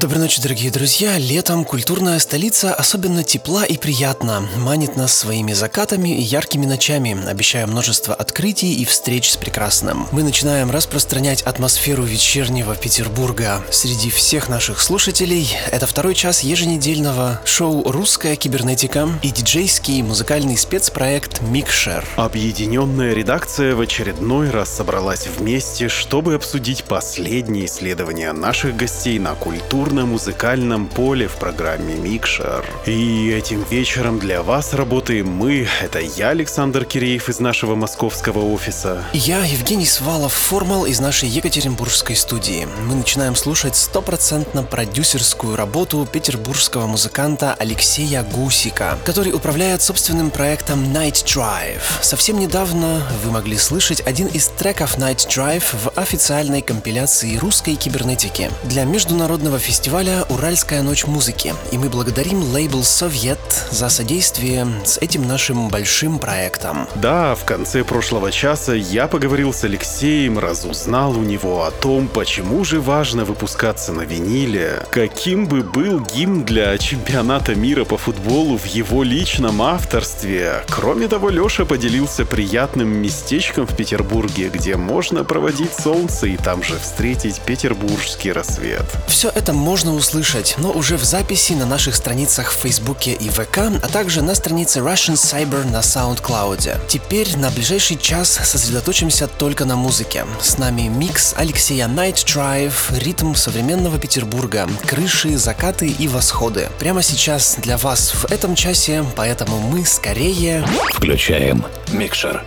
Доброй ночи, дорогие друзья. Летом культурная столица особенно тепла и приятна, манит нас своими закатами и яркими ночами, обещая множество открытий и встреч с прекрасным. Мы начинаем распространять атмосферу вечернего Петербурга среди всех наших слушателей. Это второй час еженедельного шоу «Русская кибернетика» и диджейский музыкальный спецпроект «Микшер». Объединенная редакция в очередной раз собралась вместе, чтобы обсудить последние исследования наших гостей на культуру культурно-музыкальном поле в программе «Микшер». И этим вечером для вас работаем мы. Это я, Александр Киреев из нашего московского офиса. Я, Евгений Свалов, формал из нашей Екатеринбургской студии. Мы начинаем слушать стопроцентно продюсерскую работу петербургского музыканта Алексея Гусика, который управляет собственным проектом Night Drive. Совсем недавно вы могли слышать один из треков Night Drive в официальной компиляции русской кибернетики для международного фестиваля фестиваля «Уральская ночь музыки», и мы благодарим лейбл «Совет» за содействие с этим нашим большим проектом. Да, в конце прошлого часа я поговорил с Алексеем, разузнал у него о том, почему же важно выпускаться на виниле, каким бы был гимн для чемпионата мира по футболу в его личном авторстве. Кроме того, Леша поделился приятным местечком в Петербурге, где можно проводить солнце и там же встретить петербургский рассвет. Все это можно услышать, но уже в записи на наших страницах в Фейсбуке и ВК, а также на странице Russian Cyber на SoundCloud. Теперь на ближайший час сосредоточимся только на музыке. С нами микс Алексея Night Drive, ритм современного Петербурга, крыши, закаты и восходы. Прямо сейчас для вас в этом часе, поэтому мы скорее... Включаем микшер.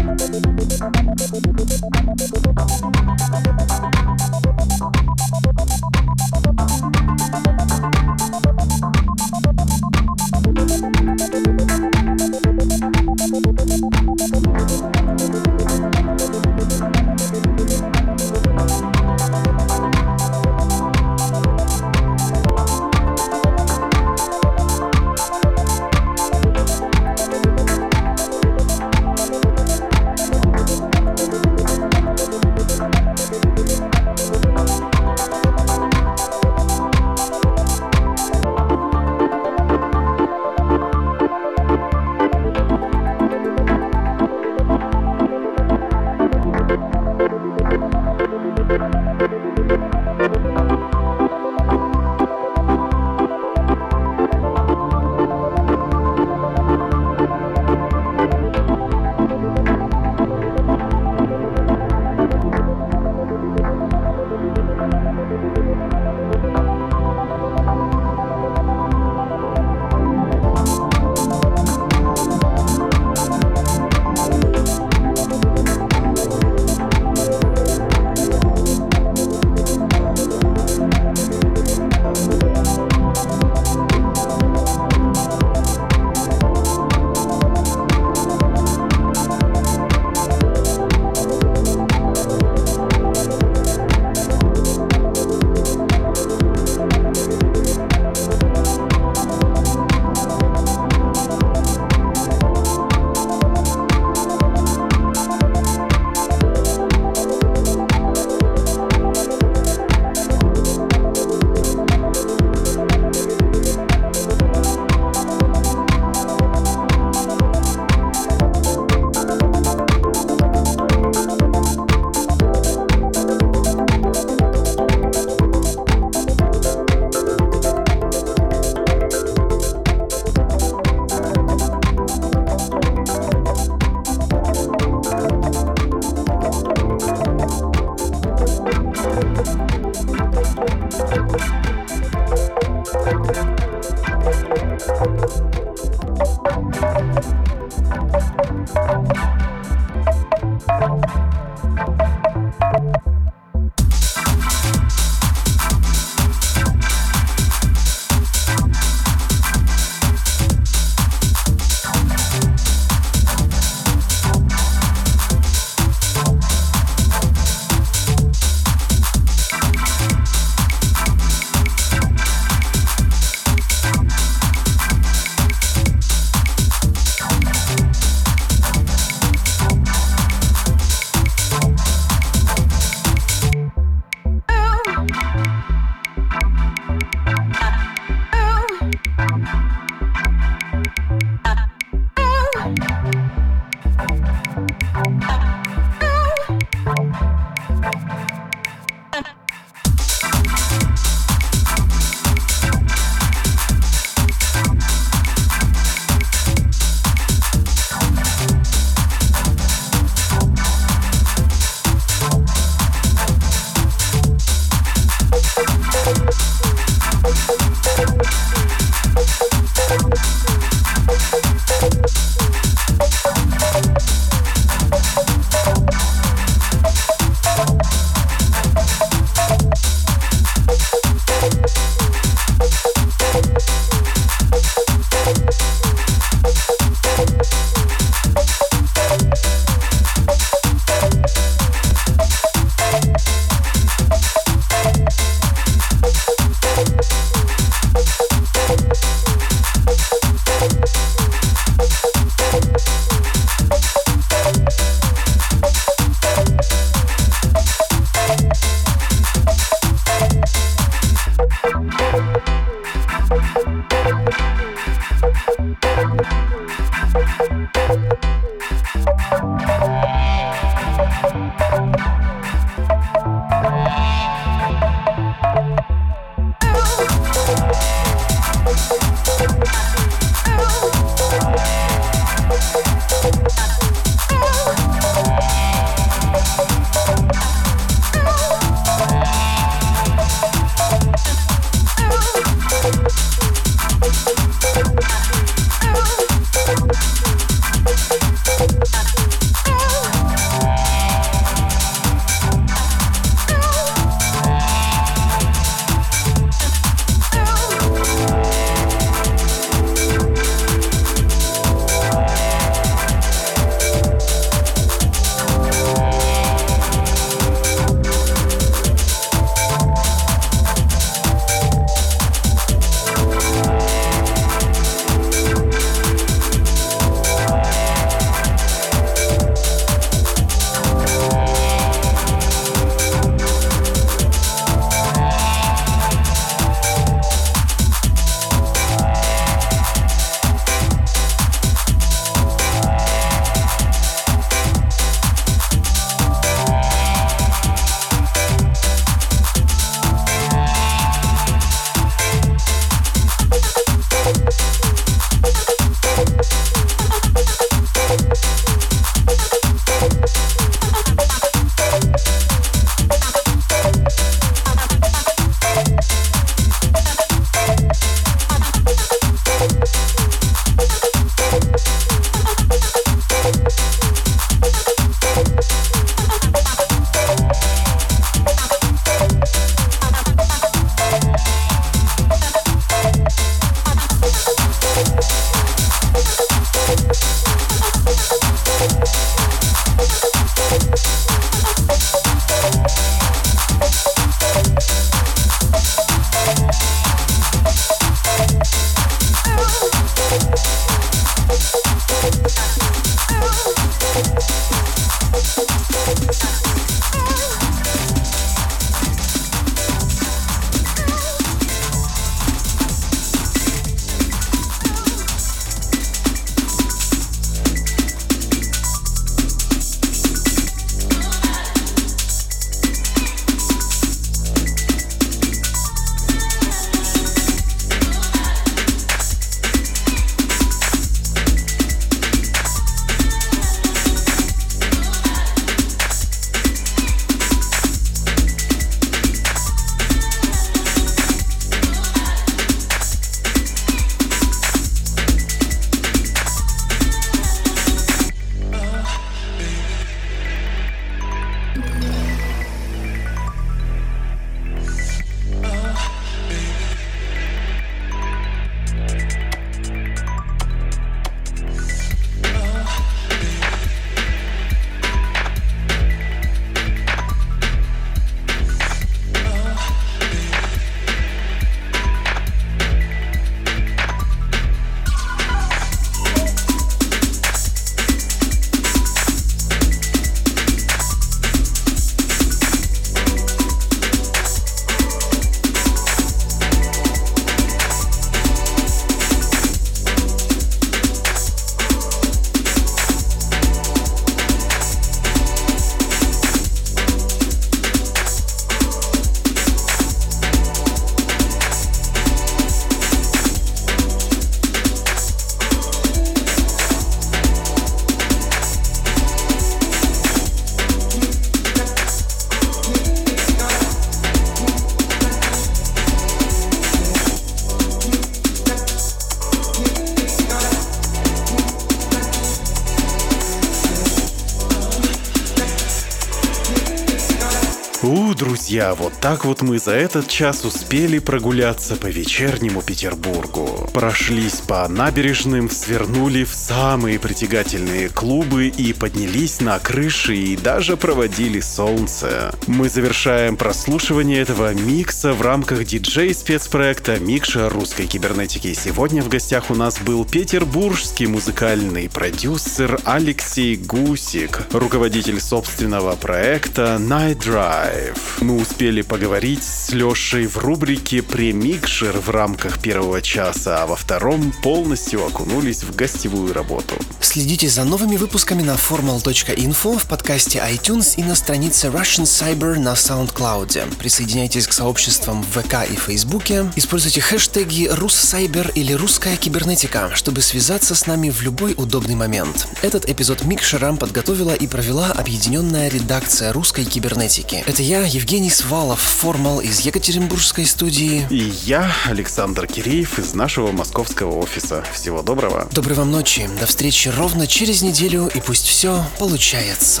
Друзья, вот так вот мы за этот час успели прогуляться по вечернему Петербургу. Прошлись по набережным, свернули в самые притягательные клубы и поднялись на крыши и даже проводили солнце. Мы завершаем прослушивание этого микса в рамках диджей-спецпроекта «Микша русской кибернетики». Сегодня в гостях у нас был петербургский музыкальный продюсер Алексей Гусик, руководитель собственного проекта Night Drive. Мы успели поговорить с Лешей в рубрике «Премикшер» в рамках первого часа, а во втором полностью окунулись в гостевую работу. Следите за новыми выпусками на formal.info в подкасте iTunes и на странице Russian Cyber на SoundCloud. Присоединяйтесь к сообществам в ВК и Фейсбуке. Используйте хэштеги «Руссайбер» или «Русская кибернетика», чтобы связаться с нами в любой удобный момент. Этот эпизод Микшера подготовила и провела объединенная редакция русской кибернетики. Это я, Евгений Свалов, формал из Екатеринбургской студии. И я, Александр Киреев, из нашего московского офиса. Всего доброго. Доброй вам ночи. До встречи ровно через неделю, и пусть все получается.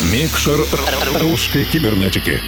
Микшер русской кибернетики.